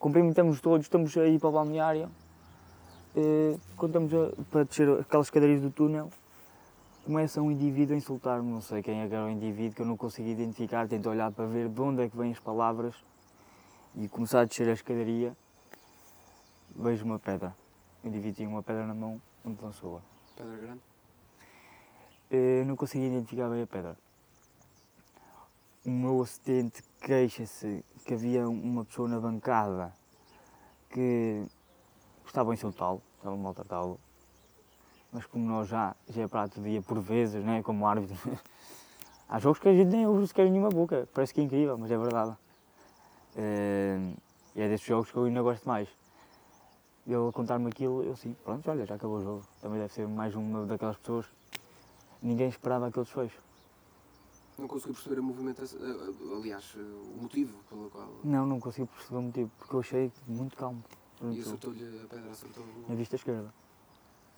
cumprimentamos todos, estamos a ir para o balneário. Estamos a, para descer aquelas escadarias do túnel, começa um indivíduo a insultar-me, não sei quem é que era o indivíduo, que eu não consigo identificar, tento olhar para ver de onde é que vêm as palavras e começar a descer a escadaria, vejo uma pedra. O indivíduo tinha uma pedra na mão, onde lançou-a. Pedra grande? Eu não consigo identificar bem a pedra. O meu assistente queixa-se que havia uma pessoa na bancada que estava a insultá-lo, estava a maltratá-lo mas como nós já, já é prato dia por vezes, né, como árbitro, há jogos que a gente nem ouve sequer nenhuma boca, parece que é incrível, mas é verdade. Uh, e é desses jogos que eu ainda gosto mais. Ele contar-me aquilo, eu sim, pronto, olha, já acabou o jogo. Também deve ser mais uma daquelas pessoas. Ninguém esperava aquele desfecho. Não consegui perceber a movimentação, eh, aliás, eh, o motivo pelo qual. Não, não consegui perceber o motivo, porque eu achei muito calmo. E acertou-lhe a pedra, acertou Na vista esquerda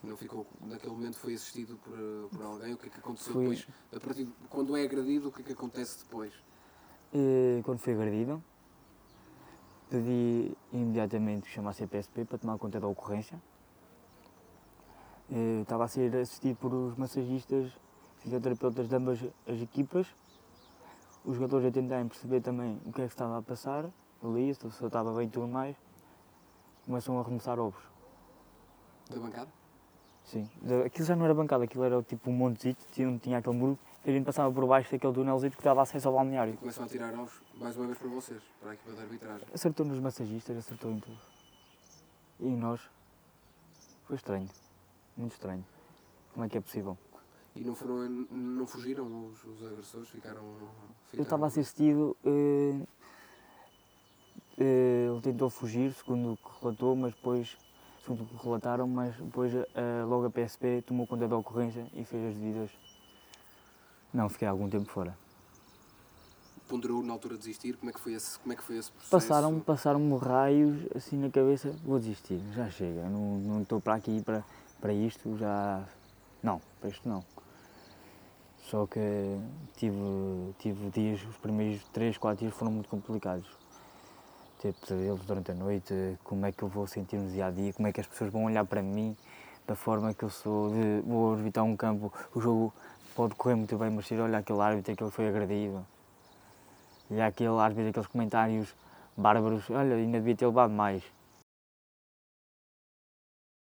não ficou, naquele momento foi assistido por, por alguém, o que é que aconteceu depois? A partir de, quando é agredido, o que é que acontece depois? E, quando fui agredido, pedi imediatamente chamar a CPSP para tomar conta da ocorrência. E, estava a ser assistido por os massagistas, fisioterapeutas de ambas as equipas, os jogadores a tentarem perceber também o que é que estava a passar ali, se eu estava bem e tudo mais, começam a arremessar ovos. Da bancada? Sim, aquilo já não era bancada, aquilo era tipo um montezito, onde tinha aquele muro, e a gente passava por baixo daquele túnelzito que dava acesso ao balneário. E começam a tirar ovos, mais uma vez para vocês, para a equipa de arbitragem. Acertou nos massagistas, acertou em tudo. E em nós. Foi estranho, muito estranho. Como é que é possível? E não, foram, não fugiram os, os agressores? Ficaram, ficaram... Eu estava assistido. Uh, uh, ele tentou fugir, segundo o que relatou, mas depois segundo o que relataram, mas depois uh, logo a PSP tomou conta da ocorrência e fez as devidas. Não, fiquei algum tempo fora. Ponderou na altura de desistir? Como é que foi esse, como é que foi esse processo? Passaram-me passaram raios assim na cabeça, vou desistir, já chega, não, não estou para aqui para, para isto, já. Não, para isto não. Só que tive, tive dias, os primeiros 3, 4 dias foram muito complicados ter pesadelos durante a noite, como é que eu vou sentir no dia a dia, como é que as pessoas vão olhar para mim, da forma que eu sou, de vou orbitar um campo, o jogo pode correr muito bem, mas se olha aquele árbitro que ele foi agredido, e aquele árbitro, aqueles comentários bárbaros, olha, ainda devia ter levado mais.